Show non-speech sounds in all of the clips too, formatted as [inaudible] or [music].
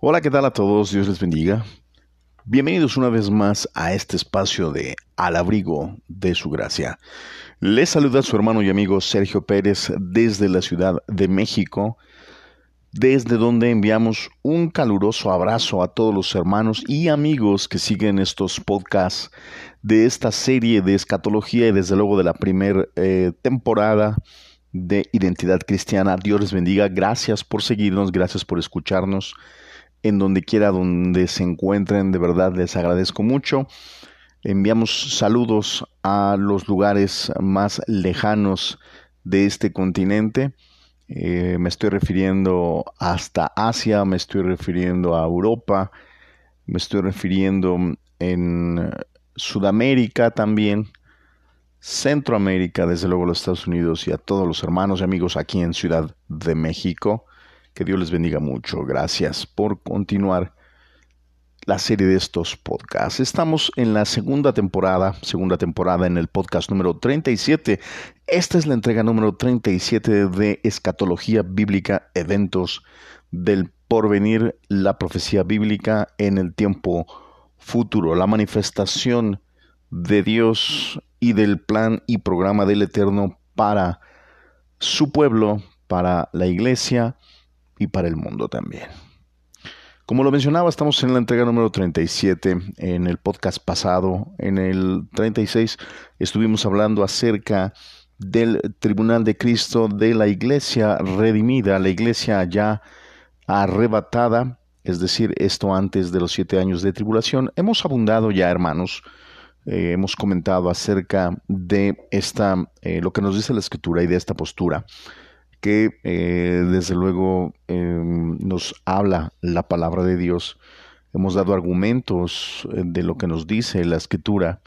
Hola, ¿qué tal a todos? Dios les bendiga. Bienvenidos una vez más a este espacio de Al abrigo de su gracia. Les saluda su hermano y amigo Sergio Pérez desde la Ciudad de México, desde donde enviamos un caluroso abrazo a todos los hermanos y amigos que siguen estos podcasts de esta serie de escatología y desde luego de la primera eh, temporada de Identidad Cristiana. Dios les bendiga. Gracias por seguirnos, gracias por escucharnos en donde quiera donde se encuentren, de verdad les agradezco mucho. Enviamos saludos a los lugares más lejanos de este continente. Eh, me estoy refiriendo hasta Asia, me estoy refiriendo a Europa, me estoy refiriendo en Sudamérica también, Centroamérica, desde luego los Estados Unidos y a todos los hermanos y amigos aquí en Ciudad de México. Que Dios les bendiga mucho. Gracias por continuar la serie de estos podcasts. Estamos en la segunda temporada, segunda temporada en el podcast número 37. Esta es la entrega número 37 de Escatología Bíblica, Eventos del Porvenir, la profecía bíblica en el tiempo futuro, la manifestación de Dios y del plan y programa del Eterno para su pueblo, para la iglesia, y para el mundo también. Como lo mencionaba, estamos en la entrega número 37. En el podcast pasado, en el 36, estuvimos hablando acerca del Tribunal de Cristo, de la iglesia redimida, la iglesia ya arrebatada, es decir, esto antes de los siete años de tribulación. Hemos abundado ya, hermanos, eh, hemos comentado acerca de esta, eh, lo que nos dice la escritura y de esta postura que eh, desde luego em, nos habla la palabra de Dios. Hemos dado argumentos eh, de lo que nos dice la escritura.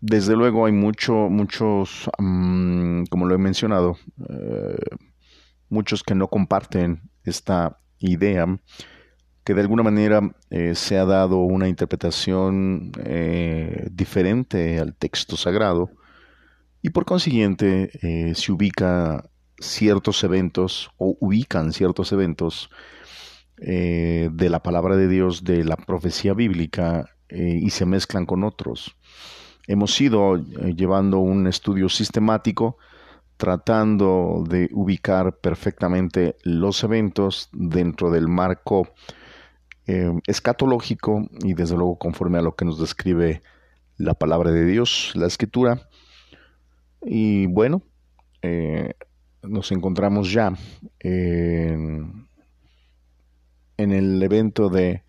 Desde luego hay mucho, muchos, mm, como lo he mencionado, eh, muchos que no comparten esta idea, que de alguna manera se ha dado una interpretación diferente al texto sagrado y por consiguiente se ubica ciertos eventos o ubican ciertos eventos eh, de la palabra de Dios, de la profecía bíblica eh, y se mezclan con otros. Hemos ido eh, llevando un estudio sistemático tratando de ubicar perfectamente los eventos dentro del marco escatológico y desde luego conforme a lo que nos describe la palabra de Dios, la escritura. Y bueno, nos encontramos ya en, el evento de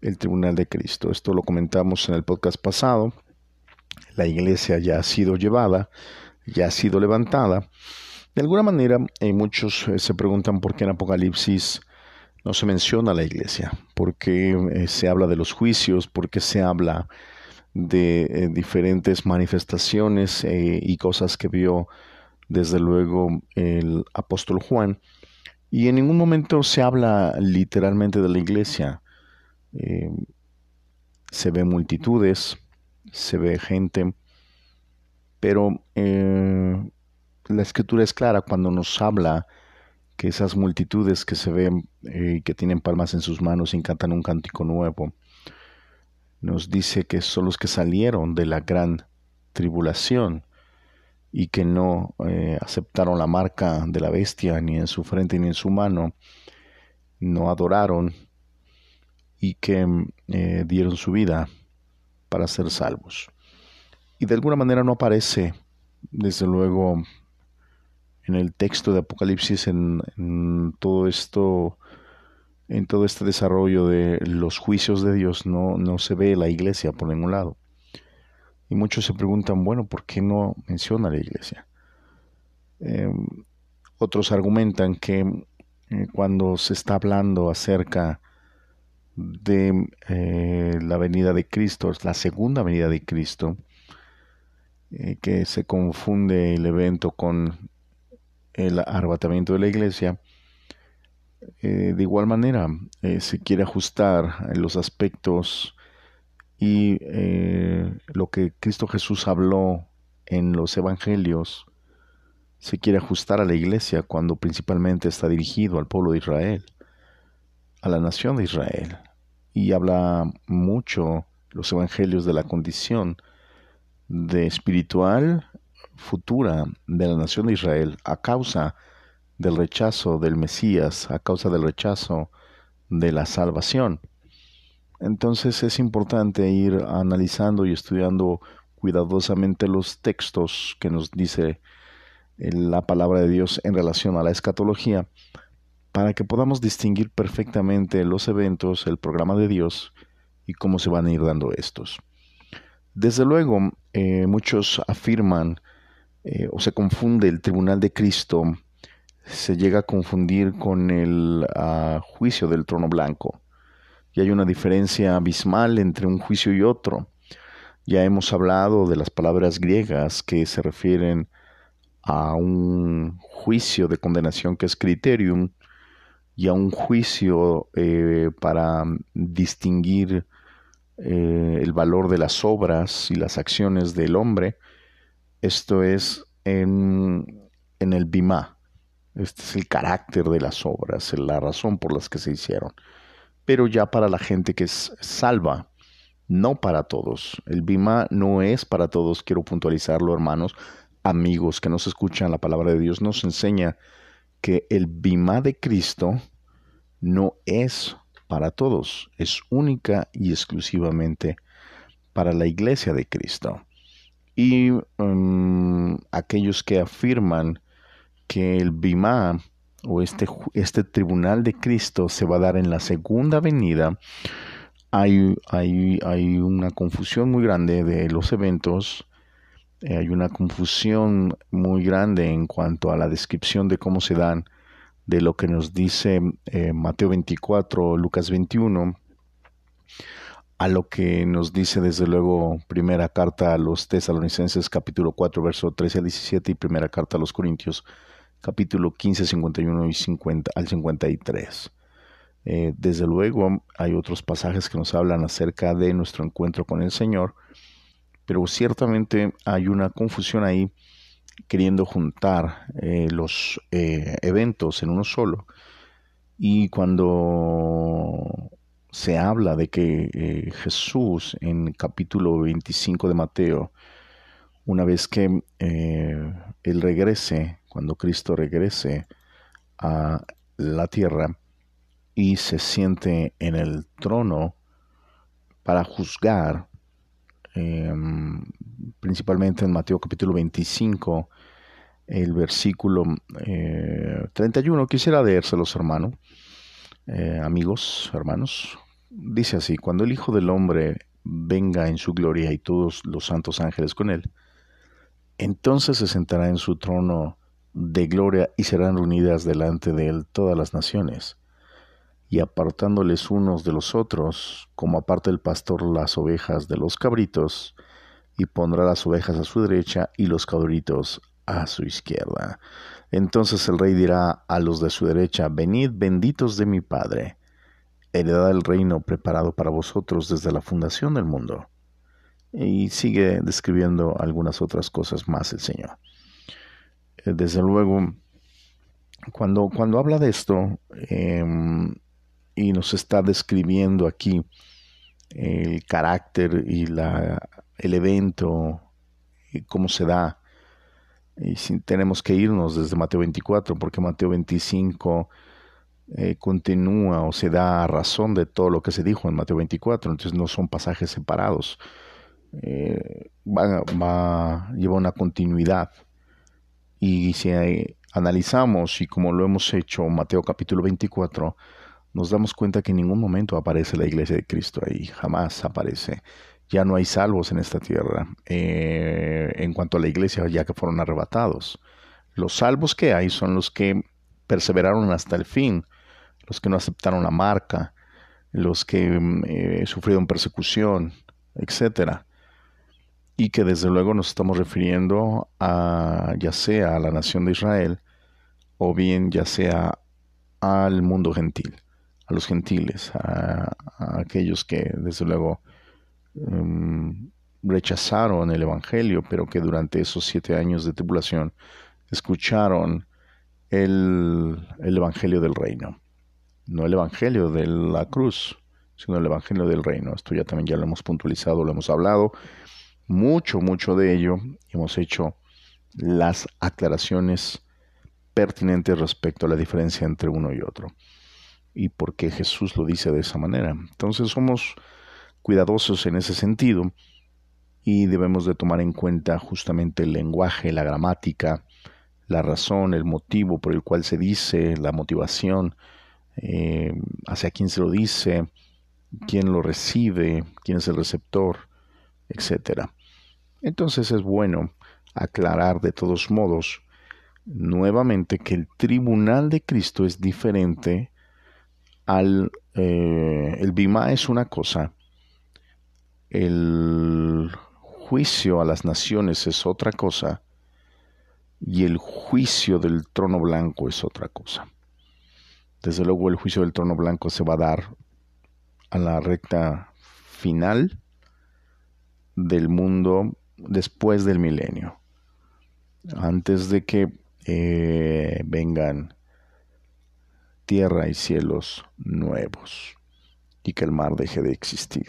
el Tribunal de Cristo. Esto lo comentamos en el podcast pasado. La iglesia ya ha sido llevada, ya ha sido levantada. De alguna manera, eh, muchos eh, se preguntan por qué en Apocalipsis no se menciona la iglesia, por qué eh, se habla de los juicios, por qué se habla de diferentes manifestaciones y cosas que vio desde luego el apóstol Juan, y en ningún momento se habla literalmente de la iglesia. Eh, se ve multitudes, se ve gente, pero eh, la escritura es clara cuando nos habla que esas multitudes que se ven y eh, que tienen palmas en sus manos y cantan un cántico nuevo, nos dice que son los que salieron de la gran tribulación y que no eh, aceptaron la marca de la bestia ni en su frente ni en su mano, no adoraron y que eh, dieron su vida para ser salvos. Y de alguna manera no aparece, desde luego, en el texto de Apocalipsis, en, en todo esto, en todo este desarrollo de los juicios de Dios, no, no se ve la iglesia por ningún lado. Y muchos se preguntan, bueno, ¿por qué no menciona la iglesia? Em, otros argumentan que eh, cuando se está hablando acerca de eh, la venida de Cristo, la segunda venida de Cristo, eh, que se confunde el evento con el arrebatamiento de la iglesia, de igual manera se quiere ajustar los aspectos y eh, lo que Cristo Jesús habló en los evangelios se quiere ajustar a la iglesia cuando principalmente está dirigido al pueblo de Israel. a la nación de Israel y habla mucho los evangelios de la condición de espiritual futura de la nación de Israel a causa del rechazo del Mesías, a causa del rechazo de la salvación. Entonces es importante ir analizando y estudiando cuidadosamente los textos que nos dice eh, la palabra de Dios en relación a la escatología para que podamos distinguir perfectamente los eventos, el programa de Dios y cómo se van a ir dando estos. Desde luego, eh, muchos afirman eh, o se confunde el tribunal de Cristo, se llega a confundir con el ah, juicio del trono blanco. Y hay una diferencia abismal entre un juicio y otro. Ya hemos hablado de las palabras griegas que se refieren a un juicio de condenación que es criterium y a un juicio eh, para distinguir eh, el valor de las obras y las acciones del hombre. Esto es en, en el bimá. Este es el carácter de las obras, la razón por las que se hicieron. Pero ya para la gente que es salva, no para todos. El bimá no es para todos, quiero puntualizarlo, hermanos, amigos que nos escuchan, la palabra de Dios nos enseña que el bimá de Cristo no es para todos, es única y exclusivamente para la iglesia de Cristo. Y um, aquellos que afirman que el bimá o este, este tribunal de Cristo se va a dar en la segunda venida, hay, hay, hay una confusión muy grande de los eventos eh, hay una confusión muy grande en cuanto a la descripción de cómo se dan, de lo que nos dice eh, Mateo 24, Lucas 21, a lo que nos dice desde luego primera carta a los tesalonicenses capítulo 4 verso 13 al 17 y primera carta a los corintios capítulo 15, 51 y 50 al 53. Eh, desde luego hay otros pasajes que nos hablan acerca de nuestro encuentro con el Señor, pero ciertamente hay una confusión ahí queriendo juntar eh, los eh, eventos en uno solo. Y cuando se habla de que Jesús en capítulo 25 de Mateo, una vez que Él regrese, cuando Cristo regrese a la tierra y se siente en el trono para juzgar, Em, principalmente en Mateo capítulo 25, el versículo 31. Eh, Quisiera leérselos, hermano, eh, amigos, hermanos. Dice así, cuando el Hijo del Hombre venga en su gloria y todos los santos ángeles con él, entonces se sentará en su trono de gloria y serán reunidas delante de él todas las naciones y apartándoles unos de los otros, como aparta el pastor las ovejas de los cabritos, y pondrá las ovejas a su derecha y los cabritos a su izquierda. Entonces el rey dirá a los de su derecha, venid benditos de mi Padre, heredad el reino preparado para vosotros desde la fundación del mundo. Y sigue describiendo algunas otras cosas más el Señor. Eh, desde luego, cuando, cuando habla de esto, em, y nos está describiendo aquí el carácter y la, el evento y cómo se da. Y tenemos que irnos desde Mateo 24, porque Mateo 25 eh, continúa o se da razón de todo lo que se dijo en Mateo 24, entonces no son pasajes separados. Eh, va, va, lleva una continuidad. Y si analizamos, y como lo hemos hecho Mateo capítulo 24, nos damos cuenta que en ningún momento aparece la iglesia de Cristo ahí, jamás aparece. Ya no hay salvos en esta tierra eh, en cuanto a la iglesia, ya que fueron arrebatados. Los salvos que hay son los que perseveraron hasta el fin, los que no aceptaron la marca, los que mm, eh, sufrieron persecución, etcétera y que desde luego nos estamos refiriendo a ya sea a la nación de Israel o bien ya sea al mundo gentil a los gentiles, a, aquellos que desde luego em, rechazaron el Evangelio, pero que durante esos siete años de tribulación escucharon el, el Evangelio del reino. no el Evangelio de la cruz, sino el Evangelio del reino. Esto ya también ya lo hemos puntualizado, lo hemos hablado mucho, mucho de ello. Hemos hecho las aclaraciones pertinentes respecto a la diferencia entre uno y otro y por qué Jesús lo dice de esa manera. Entonces somos cuidadosos en ese sentido y debemos de tomar en cuenta justamente el lenguaje, la gramática, la razón, el motivo por el cual se dice, la motivación, eh, hacia quién se lo dice, quién lo recibe, quién es el receptor, etc. Entonces es bueno aclarar de todos modos nuevamente que el tribunal de Cristo es diferente al... Eh, el bima es una cosa, el juicio a las naciones es otra cosa y el juicio del trono blanco es otra cosa. Desde luego el juicio del trono blanco se va a dar a la recta final del mundo después del milenio, antes de que eh, vengan tierra y cielos nuevos y que el mar deje de existir.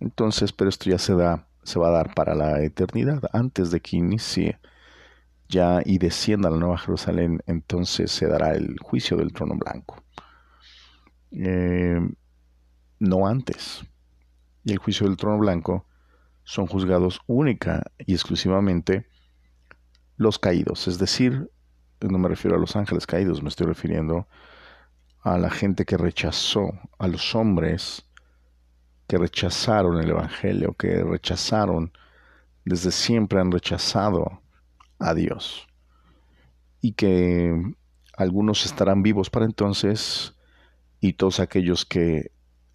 Entonces, pero esto ya se da, se va a dar para la eternidad, antes de que inicie ya y descienda la Nueva Jerusalén, entonces se dará el juicio del trono blanco. Eh, no antes. Y el juicio del trono blanco son juzgados única y exclusivamente los caídos, es decir, no me refiero a los ángeles caídos, me estoy refiriendo a la gente que rechazó, a los hombres que rechazaron el Evangelio, que rechazaron, desde siempre han rechazado a Dios. Y que algunos estarán vivos para entonces y todos aquellos que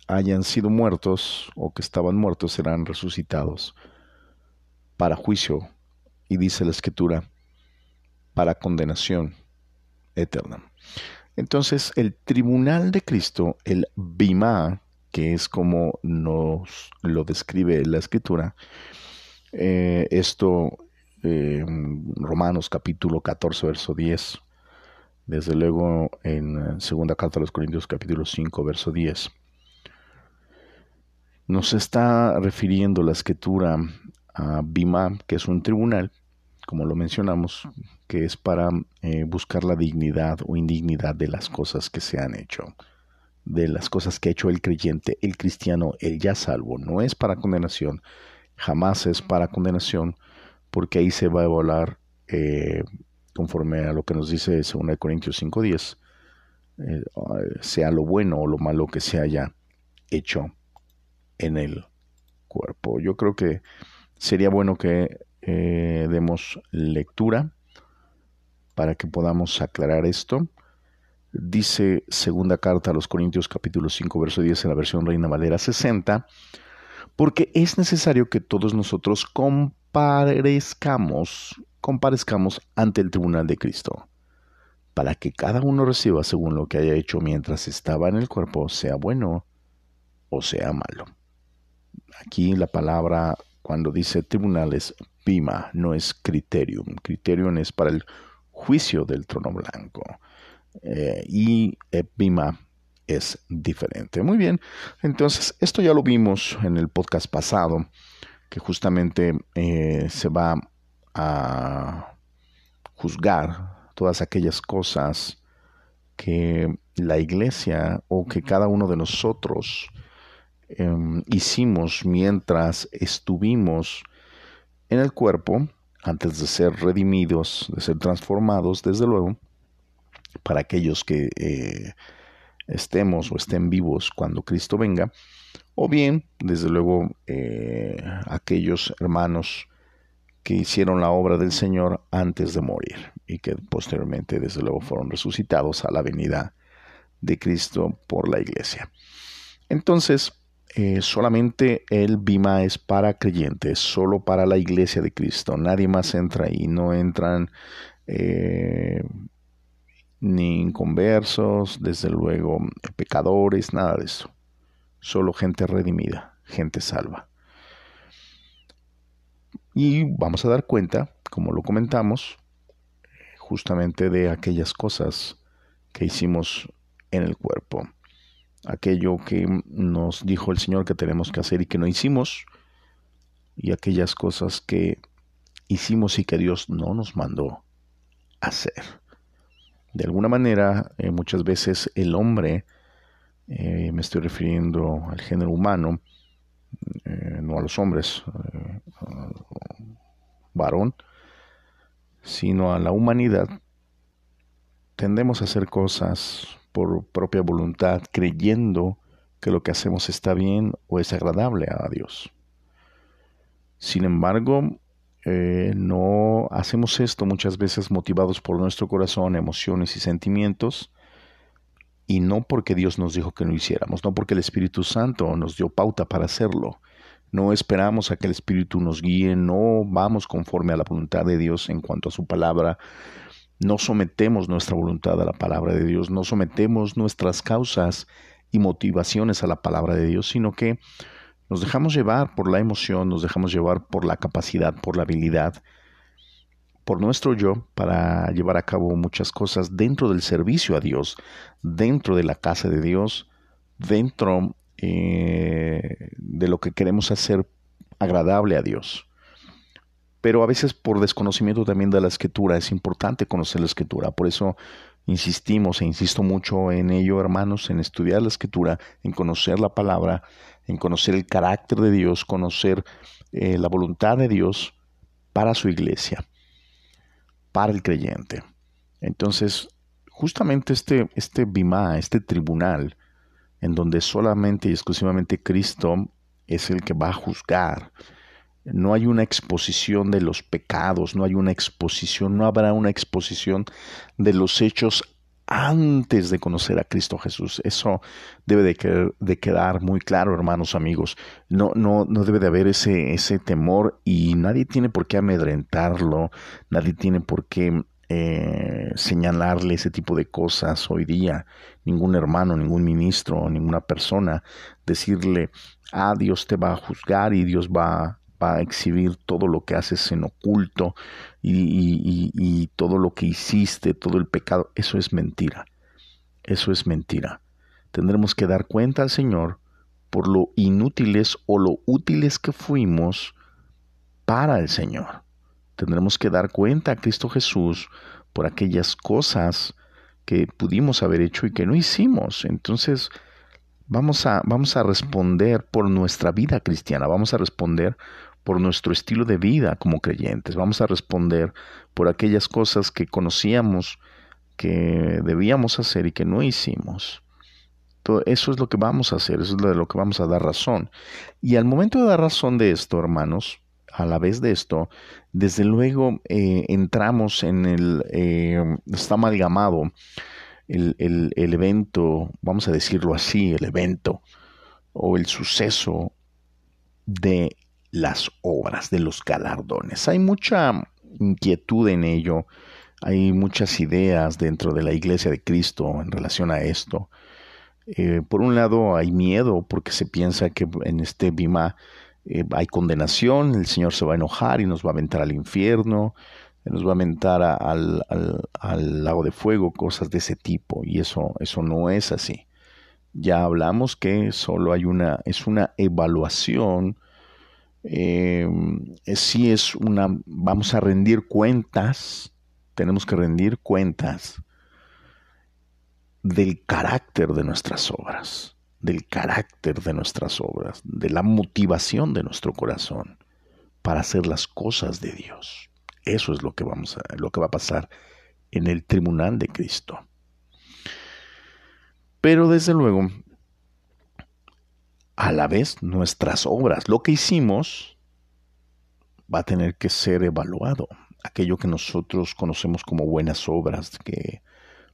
hayan sido muertos o que estaban muertos serán resucitados para juicio y dice la escritura para condenación eterna. Entonces el tribunal de Cristo, el bima, que es como nos lo describe la escritura, eh, esto eh, Romanos capítulo 14, verso 10, desde luego en segunda carta a los Corintios capítulo 5, verso 10, nos está refiriendo la escritura a Bima, que es un tribunal, como lo mencionamos, que es para eh, buscar la dignidad o indignidad de las cosas que se han hecho, de las cosas que ha hecho el creyente, el cristiano, el ya salvo. No es para condenación, jamás es para condenación, porque ahí se va a evaluar eh, conforme a lo que nos dice 2 Corintios 5.10, eh, sea lo bueno o lo malo que se haya hecho en el cuerpo. Yo creo que sería bueno que eh, demos lectura para que podamos aclarar esto. Dice segunda carta a los Corintios capítulo 5 verso 10 en la versión Reina Valera 60, porque es necesario que todos nosotros comparezcamos, comparezcamos ante el tribunal de Cristo, para que cada uno reciba según lo que haya hecho mientras estaba en el cuerpo, sea bueno o sea malo. Aquí la palabra cuando dice tribunales, bima, no es criterium. Criterium es para el juicio del trono blanco. Eh, y bima es diferente. Muy bien, entonces esto ya lo vimos en el podcast pasado, que justamente eh, se va a juzgar todas aquellas cosas que la iglesia o que cada uno de nosotros Em, hicimos mientras estuvimos en el cuerpo, antes de ser redimidos, de ser transformados, desde luego, para aquellos que eh, estemos o estén vivos cuando Cristo venga, o bien, desde luego, eh, aquellos hermanos que hicieron la obra del Señor antes de morir y que posteriormente, desde luego, fueron resucitados a la venida de Cristo por la iglesia. Entonces, eh, solamente el Bima es para creyentes, solo para la iglesia de Cristo. Nadie más entra ahí, no entran eh, ni inconversos, desde luego pecadores, nada de eso. Solo gente redimida, gente salva. Y vamos a dar cuenta, como lo comentamos, justamente de aquellas cosas que hicimos en el cuerpo. Aquello que nos dijo el Señor que tenemos que hacer y que no hicimos, y aquellas cosas que hicimos y que Dios no nos mandó hacer. De alguna manera, eh, muchas veces el hombre, eh, me estoy refiriendo al género humano, eh, no a los hombres, varón, sino a la humanidad, tendemos a hacer cosas por propia voluntad, creyendo que lo que hacemos está bien o es agradable a Dios. Sin embargo, eh, no hacemos esto muchas veces motivados por nuestro corazón, emociones y sentimientos, y no porque Dios nos dijo que no hiciéramos, no porque el Espíritu Santo nos dio pauta para hacerlo. No esperamos a que el Espíritu nos guíe, no vamos conforme a la voluntad de Dios en cuanto a su palabra, no sometemos nuestra voluntad a la palabra de Dios, no sometemos nuestras causas y motivaciones a la palabra de Dios, sino que nos dejamos llevar por la emoción, nos dejamos llevar por la capacidad, por la habilidad, por nuestro yo para llevar a cabo muchas cosas dentro del servicio a Dios, dentro de la casa de Dios, dentro eh, de lo que queremos hacer agradable a Dios. Pero a veces por desconocimiento también de la escritura es importante conocer la escritura. Por eso insistimos e insisto mucho en ello, hermanos, en estudiar la escritura, en conocer la palabra, en conocer el carácter de Dios, conocer eh, la voluntad de Dios para su iglesia, para el creyente. Entonces, justamente este, este bimá, este tribunal, en donde solamente y exclusivamente Cristo es el que va a juzgar, no hay una exposición de los pecados, no hay una exposición, no habrá una exposición de los hechos antes de conocer a Cristo Jesús. Eso debe de, quedar muy claro, hermanos amigos. No, no, no debe de haber ese, ese temor y nadie tiene por qué amedrentarlo, nadie tiene por qué eh, señalarle ese tipo de cosas hoy día. Ningún hermano, ningún ministro, ninguna persona decirle, ah, Dios te va a juzgar y Dios va va a exhibir todo lo que haces en oculto y, todo lo que hiciste, todo el pecado. Eso es mentira. Eso es mentira. Tendremos que dar cuenta al Señor por lo inútiles o lo útiles que fuimos para el Señor. Tendremos que dar cuenta a Cristo Jesús por aquellas cosas que pudimos haber hecho y que no hicimos. Entonces, vamos a, vamos a responder por nuestra vida cristiana, vamos a responder por nuestro estilo de vida como creyentes, vamos a responder por aquellas cosas que conocíamos que debíamos hacer y que no hicimos. Todo eso es lo que vamos a hacer, eso es de lo que vamos a dar razón. Y al momento de dar razón de esto, hermanos, a la vez de esto, desde luego eh, entramos en el, eh, está amalgamado el, el, el evento, vamos a decirlo así, el evento o el suceso de las obras, de los galardones. Hay mucha inquietud en ello, hay muchas ideas dentro de la iglesia de Cristo en relación a esto. Eh, por un lado hay miedo porque se piensa que en este Bima eh, hay condenación, el Señor se va a enojar y nos va a aventar al infierno, nos va a aventar al, lago de fuego, cosas de ese tipo, y eso, eso no es así. Ya hablamos que solo hay una, es una evaluación eh, si es una, vamos a rendir cuentas, tenemos que rendir cuentas del carácter de nuestras obras, del carácter de nuestras obras, de la motivación de nuestro corazón para hacer las cosas de Dios. Eso es lo que vamos a, lo que va a pasar en el tribunal de Cristo. Pero desde luego, a la vez nuestras obras, lo que hicimos, va a tener que ser evaluado. Aquello que nosotros conocemos como buenas obras, que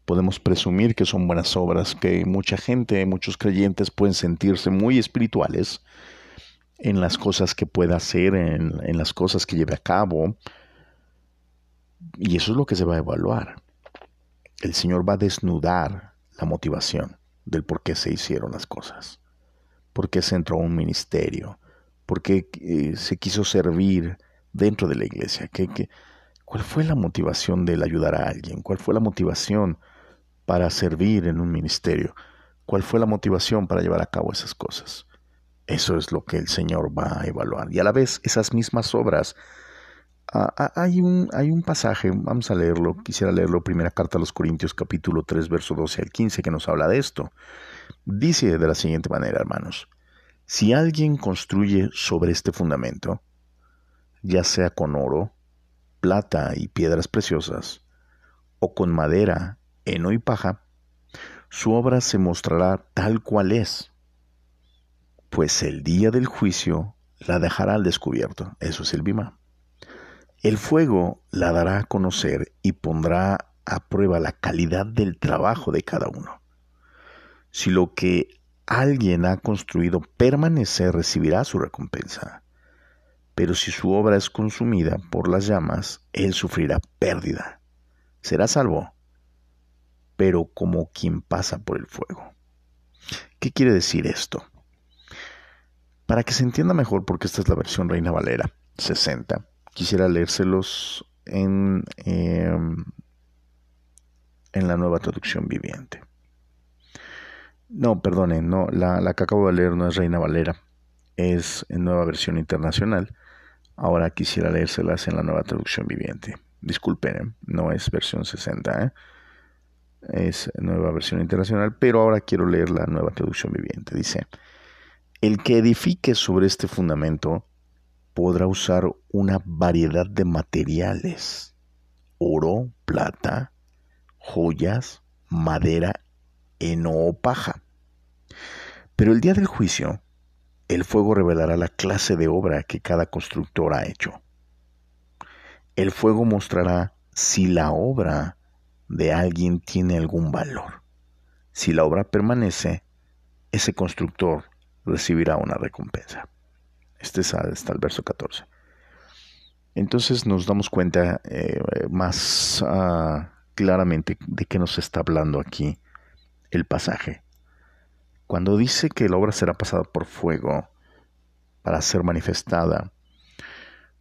podemos presumir que son buenas obras, que mucha gente, muchos creyentes pueden sentirse muy espirituales en las cosas que pueda hacer, en, en las cosas que lleve a cabo. Y eso es lo que se va a evaluar. El Señor va a desnudar la motivación del por qué se hicieron las cosas por qué se entró a un ministerio, por qué eh, se quiso servir dentro de la iglesia, ¿Qué, cuál fue la motivación del ayudar a alguien, cuál fue la motivación para servir en un ministerio? ¿Cuál fue la motivación para llevar a cabo esas cosas? Eso es lo que el Señor va a evaluar. Y a la vez, esas mismas obras. Ah, ah, hay, un, hay un pasaje, vamos a leerlo, quisiera leerlo, primera carta a los Corintios capítulo 3, verso 12 al 15, que nos habla de esto. Dice de la siguiente manera, hermanos, si alguien construye sobre este fundamento, ya sea con oro, plata y piedras preciosas, o con madera, heno y paja, su obra se mostrará tal cual es, pues el día del juicio la dejará al descubierto, eso es el bima. El fuego la dará a conocer y pondrá a prueba la calidad del trabajo de cada uno. Si lo que alguien ha construido permanece, recibirá su recompensa. Pero si su obra es consumida por las llamas, él sufrirá pérdida. Será salvo, pero como quien pasa por el fuego. ¿Qué quiere decir esto? Para que se entienda mejor, porque esta es la versión Reina Valera 60, quisiera leérselos en, em, en la nueva traducción viviente. No, perdonen, no, la, la que acabo de leer no es Reina Valera, es en nueva versión internacional. Ahora quisiera leérselas en la nueva traducción viviente. Disculpen, ¿eh? no es versión 60, ¿eh? es nueva versión internacional, pero ahora quiero leer la nueva traducción viviente. Dice, el que edifique sobre este fundamento podrá usar una variedad de materiales, oro, plata, joyas, madera, heno o paja. Pero el día del juicio, el fuego revelará la clase de obra que cada constructor ha hecho. El fuego mostrará si la obra de alguien tiene algún valor. Si la obra permanece, ese constructor recibirá una recompensa. Este es hasta el verso 14. Entonces nos damos cuenta eh, más ah, claramente de qué nos está hablando aquí el pasaje. Cuando dice que la obra será pasada por fuego para ser manifestada,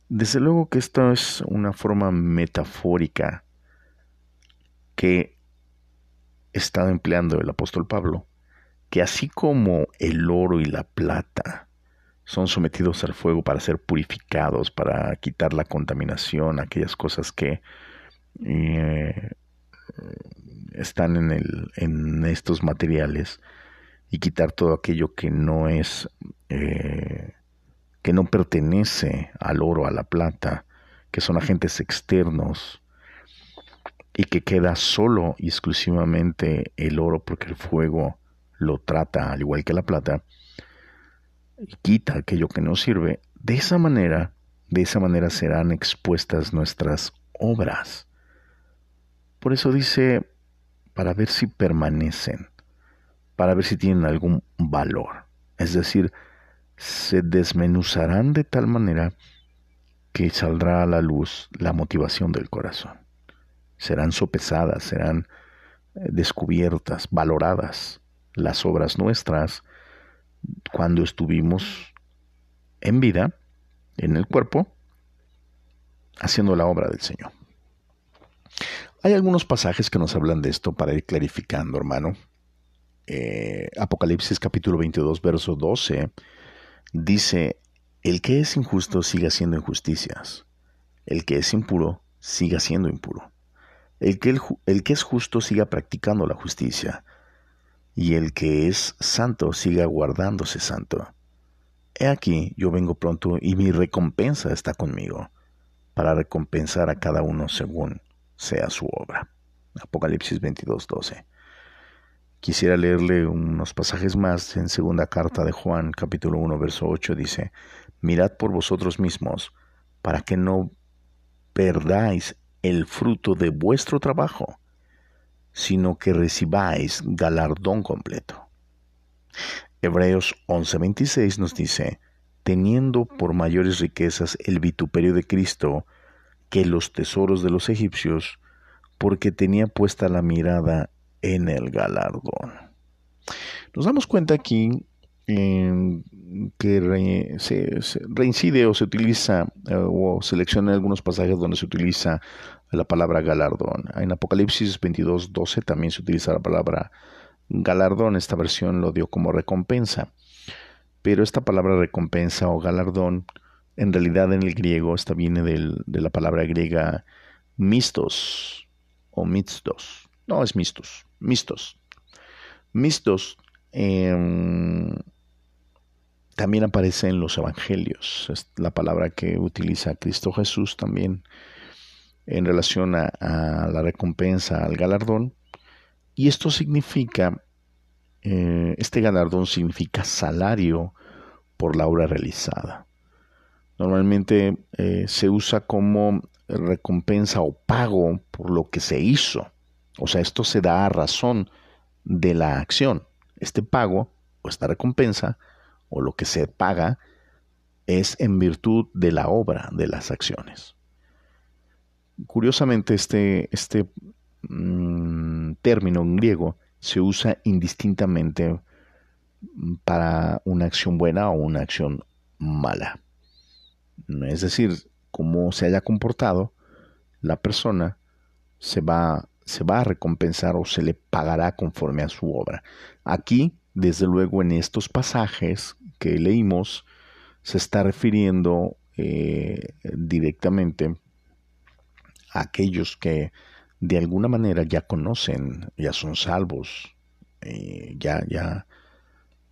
desde luego que esto es una forma metafórica que está empleando el apóstol Pablo, que así como el oro y la plata son sometidos al fuego para ser purificados, para quitar la contaminación, aquellas cosas que eh, están en, el, en estos materiales y quitar todo aquello que no es, eh, que no pertenece al oro, a la plata, que son agentes externos y que queda solo y exclusivamente el oro porque el fuego lo trata al igual que la plata y quita aquello que no sirve, de esa manera, de esa manera serán expuestas nuestras obras. Por eso dice para ver si permanecen, para ver si tienen algún valor. Es decir, se desmenuzarán de tal manera que saldrá a la luz la motivación del corazón. Serán sopesadas, serán eh, descubiertas, valoradas las obras nuestras cuando estuvimos en vida, en el cuerpo, haciendo la obra del Señor. Hay algunos pasajes que nos hablan de esto para ir clarificando, hermano. Eh, Apocalipsis capítulo 22, verso 12, dice, el que es injusto siga haciendo injusticias, el que es impuro siga siendo impuro, el que, el que es justo siga practicando la justicia, y el que es santo siga guardándose santo. He aquí, yo vengo pronto y mi recompensa está conmigo, para recompensar a cada uno según sea su obra. Apocalipsis 22, 12. Quisiera leerle unos pasajes más en segunda carta de Juan, capítulo 1, verso 8, dice, Mirad por vosotros mismos, para que no perdáis el fruto de vuestro trabajo, sino que recibáis galardón completo. Hebreos 11:26 nos dice, teniendo por mayores riquezas el vituperio de Cristo, que los tesoros de los egipcios, porque tenía puesta la mirada en el galardón. Nos damos cuenta aquí que se, reincide o se utiliza eh, o selecciona algunos pasajes donde se utiliza la palabra galardón. En Apocalipsis 22, 12 también se utiliza la palabra galardón. Esta versión lo dio como recompensa. Pero esta palabra recompensa o galardón, en realidad en el griego, esta viene de la palabra griega mistos o mixtos. No, es mistos, mistos. Mistos em, también aparece en los evangelios. Es la palabra que utiliza Cristo Jesús también en relación a, la recompensa, al galardón. Y esto significa, eh, este galardón significa salario por la obra realizada. Normalmente eh, se usa como recompensa o pago por lo que se hizo. O sea, esto se da a razón de la acción. Este pago o esta recompensa o lo que se paga es en virtud de la obra, de las acciones. Curiosamente, este, este mm, término en griego se usa indistintamente para una acción buena o una acción mala. Es decir, como se haya comportado, la persona se va, se va a recompensar o se le pagará conforme a su obra. Aquí, desde luego, en estos pasajes que leímos, se está refiriendo eh, directamente a aquellos que de alguna manera ya conocen, ya son salvos, eh, ya, ya,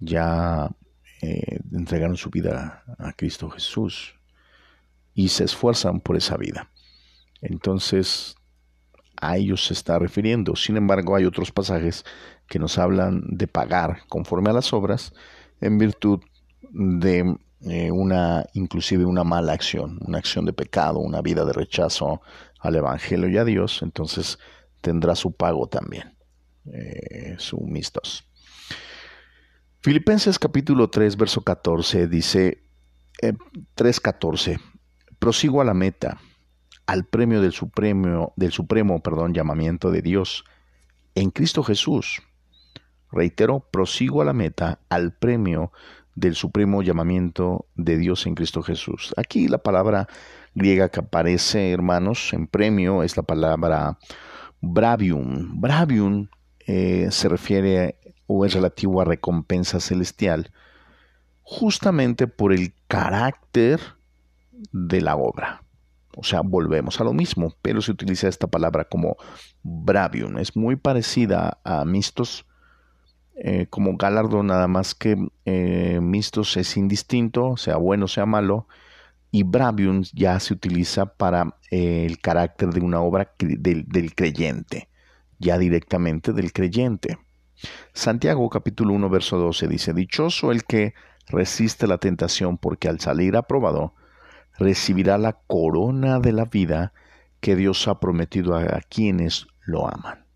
ya eh, entregaron su vida a Cristo Jesús y se esfuerzan por esa vida. Entonces, a ellos se está refiriendo. Sin embargo, hay otros pasajes que nos hablan de pagar conforme a las obras en virtud de eh, una, inclusive una mala acción, una acción de pecado, una vida de rechazo al Evangelio y a Dios, entonces tendrá su pago también, eh, su mistos. Filipenses capítulo 3, verso 14 dice, 3.14, eh, Prosigo a la meta, al premio del supremo, del supremo perdón, llamamiento de Dios en Cristo Jesús. Reitero, prosigo a la meta, al premio del supremo llamamiento de Dios en Cristo Jesús. Aquí la palabra griega que aparece, hermanos, en premio es la palabra bravium. Bravium eh, se refiere o es relativo a recompensa celestial, justamente por el carácter de la obra. O sea, volvemos a lo mismo, pero se utiliza esta palabra como bravium. Es muy parecida a mistos eh, como galardón, nada más que eh, mistos es indistinto, sea bueno, sea malo, y bravium ya se utiliza para eh, el carácter de una obra del, del creyente, ya directamente del creyente. Santiago capítulo 1 verso 12 dice, Dichoso el que resiste la tentación, porque al salir aprobado, recibirá la corona de la vida que Dios ha prometido a, quienes lo aman.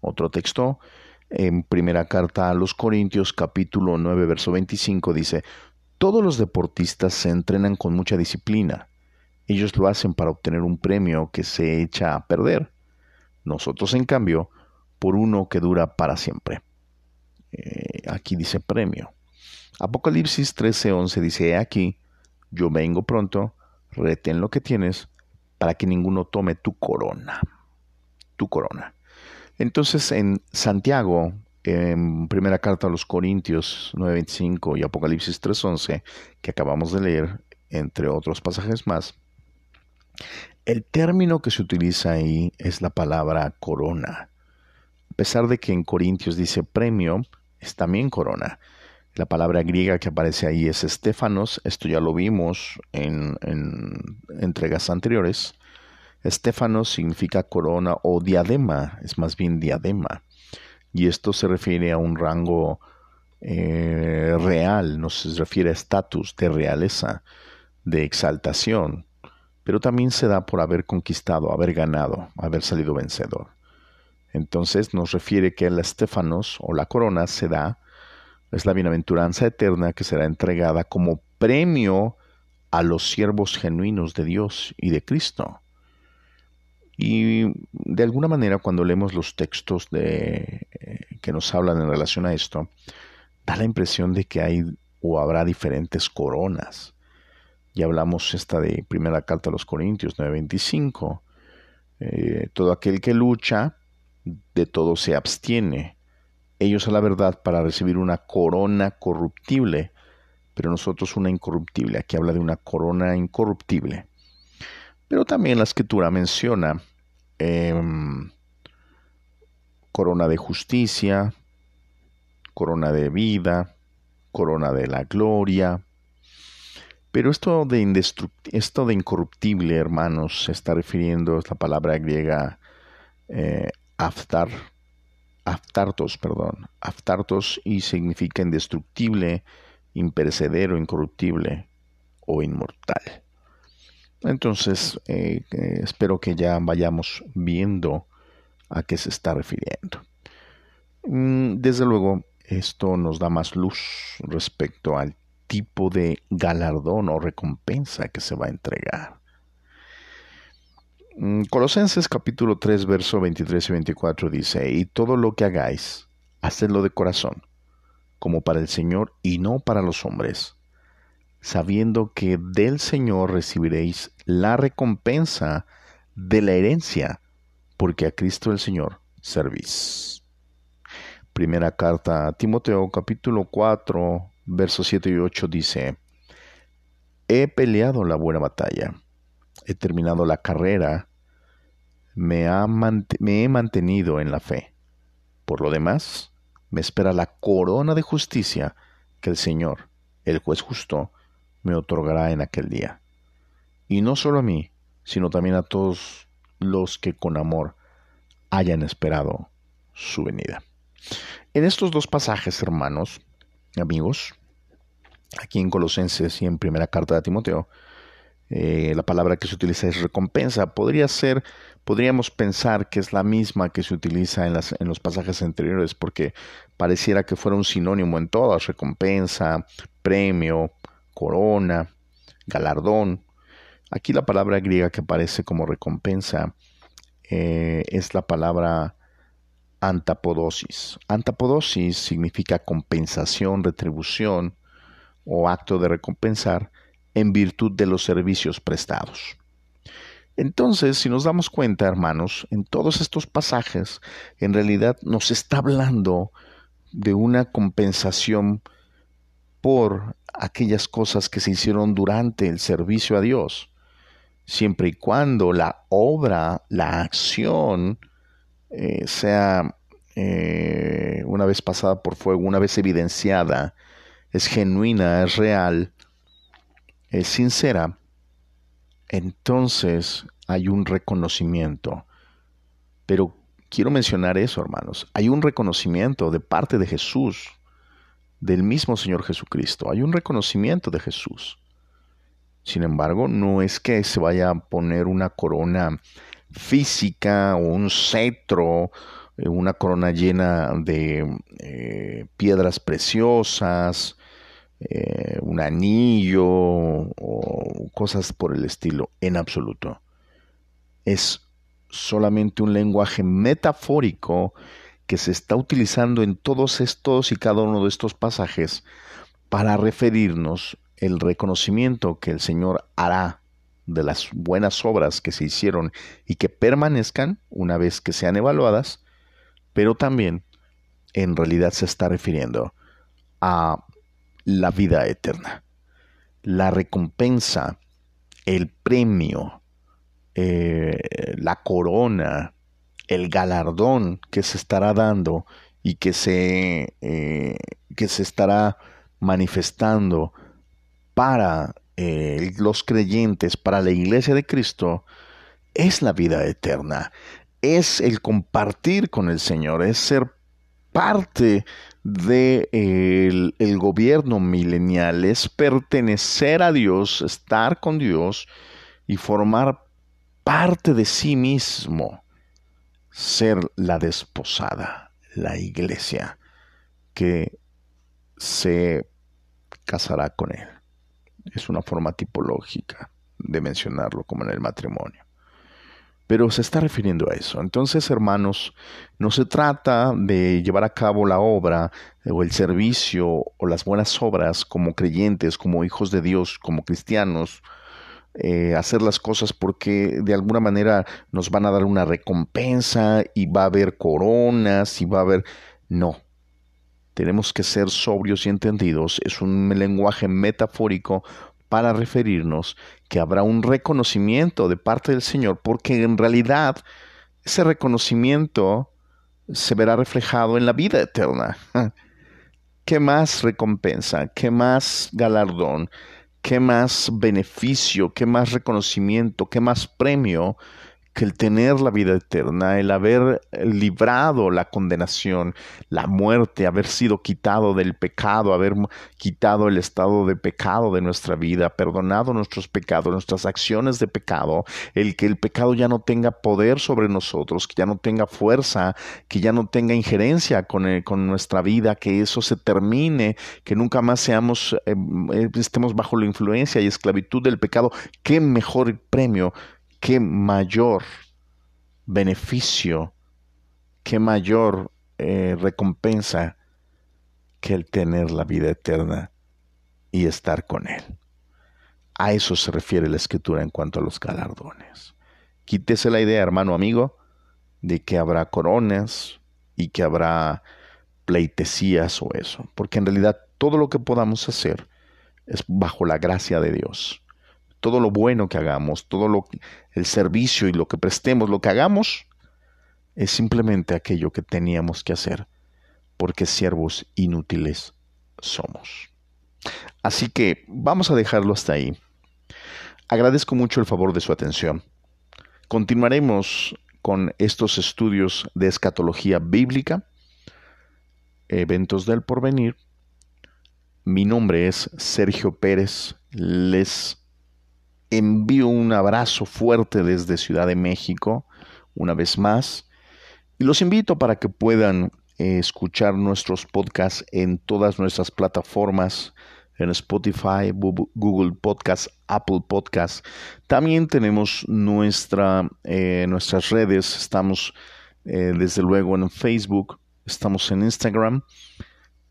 Otro texto, en primera carta a los Corintios capítulo 9 verso 25 dice, todos los deportistas se entrenan con mucha disciplina. Ellos lo hacen para obtener un premio que se echa a perder. Nosotros, en cambio, por uno que dura para siempre. Eh, aquí dice premio. Apocalipsis 13:11 dice, aquí, yo vengo pronto, retén lo que tienes para que ninguno tome tu corona. Tu corona. Entonces en Santiago, en primera carta a los Corintios 9:25 y Apocalipsis 3:11, que acabamos de leer, entre otros pasajes más, el término que se utiliza ahí es la palabra corona. A pesar de que en Corintios dice premio, es también corona. La palabra griega que aparece ahí es estéfanos, esto ya lo vimos en, entregas anteriores. Estéfanos significa corona o diadema, es más bien diadema. Y esto se refiere a un rango eh, real, no se refiere a estatus de realeza, de exaltación, pero también se da por haber conquistado, haber ganado, haber salido vencedor. Entonces nos refiere que el estéfanos o la corona se da es la bienaventuranza eterna que será entregada como premio a los siervos genuinos de Dios y de Cristo. Y de alguna manera cuando leemos los textos de, eh, que nos hablan en relación a esto, da la impresión de que hay o habrá diferentes coronas. Ya hablamos esta de primera carta a los Corintios 9:25. Eh, todo aquel que lucha, de todo se abstiene. Ellos a la verdad para recibir una corona corruptible, pero nosotros una incorruptible. Aquí habla de una corona incorruptible. Pero también la escritura menciona em, corona de justicia, corona de vida, corona de la gloria. Pero esto de, esto de incorruptible, hermanos, se está refiriendo a la palabra griega eh, aftar, aftartos, perdón, aftartos y significa indestructible, imperecedero, incorruptible o inmortal. Entonces, eh, eh, espero que ya vayamos viendo a qué se está refiriendo. Mm, desde luego, esto nos da más luz respecto al tipo de galardón o recompensa que se va a entregar. Mm, Colosenses capítulo 3, verso 23 y 24 dice, y todo lo que hagáis, hacedlo de corazón, como para el Señor y no para los hombres sabiendo que del Señor recibiréis la recompensa de la herencia, porque a Cristo el Señor servís. Primera carta a Timoteo capítulo 4 versos 7 y 8 dice, He peleado la buena batalla, he terminado la carrera, me, me he mantenido en la fe. Por lo demás, me espera la corona de justicia que el Señor, el juez justo, me otorgará en aquel día. Y no solo a mí, sino también a todos los que con amor hayan esperado su venida. En estos dos pasajes, hermanos, amigos, aquí en Colosenses y en primera carta de Timoteo, eh, la palabra que se utiliza es recompensa. Podría ser, podríamos pensar que es la misma que se utiliza en, los pasajes anteriores, porque pareciera que fuera un sinónimo en todas, recompensa, premio, corona, galardón. Aquí la palabra griega que aparece como recompensa eh, es la palabra antapodosis. Antapodosis significa compensación, retribución o acto de recompensar en virtud de los servicios prestados. Entonces, si nos damos cuenta, hermanos, en todos estos pasajes, en realidad nos está hablando de una compensación por aquellas cosas que se hicieron durante el servicio a Dios, siempre y cuando la obra, la acción, eh, sea eh, una vez pasada por fuego, una vez evidenciada, es genuina, es real, es sincera, entonces hay un reconocimiento. Pero quiero mencionar eso, hermanos. Hay un reconocimiento de parte de Jesús del mismo Señor Jesucristo. Hay un reconocimiento de Jesús. Sin embargo, no es que se vaya a poner una corona física o un cetro, eh, una corona llena de eh, piedras preciosas, eh, un anillo o cosas por el estilo, en absoluto. Es solamente un lenguaje metafórico que se está utilizando en todos estos y cada uno de estos pasajes para referirnos el reconocimiento que el Señor hará de las buenas obras que se hicieron y que permanezcan una vez que sean evaluadas, pero también en realidad se está refiriendo a la vida eterna, la recompensa, el premio, eh, la corona, el galardón que se estará dando y que se, eh, que se estará manifestando para eh, los creyentes, para la iglesia de Cristo, es la vida eterna, es el compartir con el Señor, es ser parte del de el gobierno milenial, es pertenecer a Dios, estar con Dios y formar parte de sí mismo ser la desposada, la iglesia, que se casará con él. Es una forma tipológica de mencionarlo como en el matrimonio. pero se está refiriendo a eso. Entonces, hermanos, no se trata de llevar a cabo la obra o el servicio o las buenas obras como creyentes, como hijos de Dios, como cristianos, eh, hacer las cosas porque de alguna manera nos van a dar una recompensa y va a haber coronas y va a haber... No, tenemos que ser sobrios y entendidos. Es un lenguaje metafórico para referirnos que habrá un reconocimiento de parte del Señor, porque en realidad ese reconocimiento se verá reflejado en la vida eterna. [laughs] ¿Qué más recompensa? ¿Qué más galardón? ¿Qué más beneficio? ¿Qué más reconocimiento? ¿Qué más premio que el tener la vida eterna, el haber librado la condenación, la muerte, haber sido quitado del pecado, haber quitado el estado de pecado de nuestra vida, perdonado nuestros pecados, nuestras acciones de pecado, el que el pecado ya no tenga poder sobre nosotros, que ya no tenga fuerza, que ya no tenga injerencia con, eh, con nuestra vida, que eso se termine, que nunca más seamos, eh, eh, estemos bajo la influencia y esclavitud del pecado. ¿Qué mejor premio qué mayor beneficio, qué mayor eh, recompensa que el tener la vida eterna y estar con Él. A eso se refiere la escritura en cuanto a los galardones. Quítese la idea, hermano amigo, de que habrá coronas y que habrá pleitesías o eso, porque en realidad todo lo que podamos hacer es bajo la gracia de Dios todo lo bueno que hagamos, todo lo el servicio y lo que prestemos, lo que hagamos es simplemente aquello que teníamos que hacer, porque siervos inútiles somos. Así que vamos a dejarlo hasta ahí. Agradezco mucho el favor de su atención. Continuaremos con estos estudios de escatología bíblica, eventos del porvenir. Mi nombre es Sergio Pérez. Les envío un abrazo fuerte desde Ciudad de México, una vez más, y los invito para que puedan eh, escuchar nuestros podcasts en todas nuestras plataformas, en Spotify, Google Podcasts, Apple Podcasts. También tenemos nuestra, eh, nuestras redes, estamos eh, desde luego en Facebook, estamos en Instagram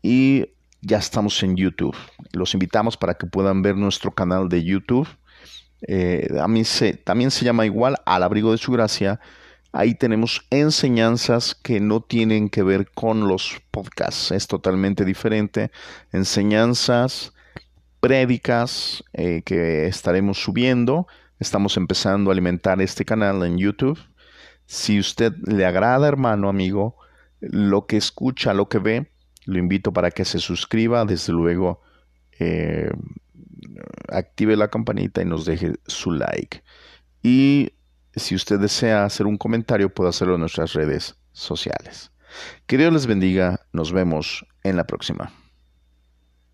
y ya estamos en YouTube. Los invitamos para que puedan ver nuestro canal de YouTube eh, a mí se, también se llama igual al abrigo de su gracia. Ahí tenemos enseñanzas que no tienen que ver con los podcasts, es totalmente diferente. Enseñanzas, prédicas eh, que estaremos subiendo. Estamos empezando a alimentar este canal en YouTube. Si usted le agrada, hermano, amigo, lo que escucha, lo que ve, lo invito para que se suscriba. Desde luego, eh, active la campanita y nos deje su like. Y si usted desea hacer un comentario, puede hacerlo en nuestras redes sociales. Que Dios les bendiga. Nos vemos en la próxima.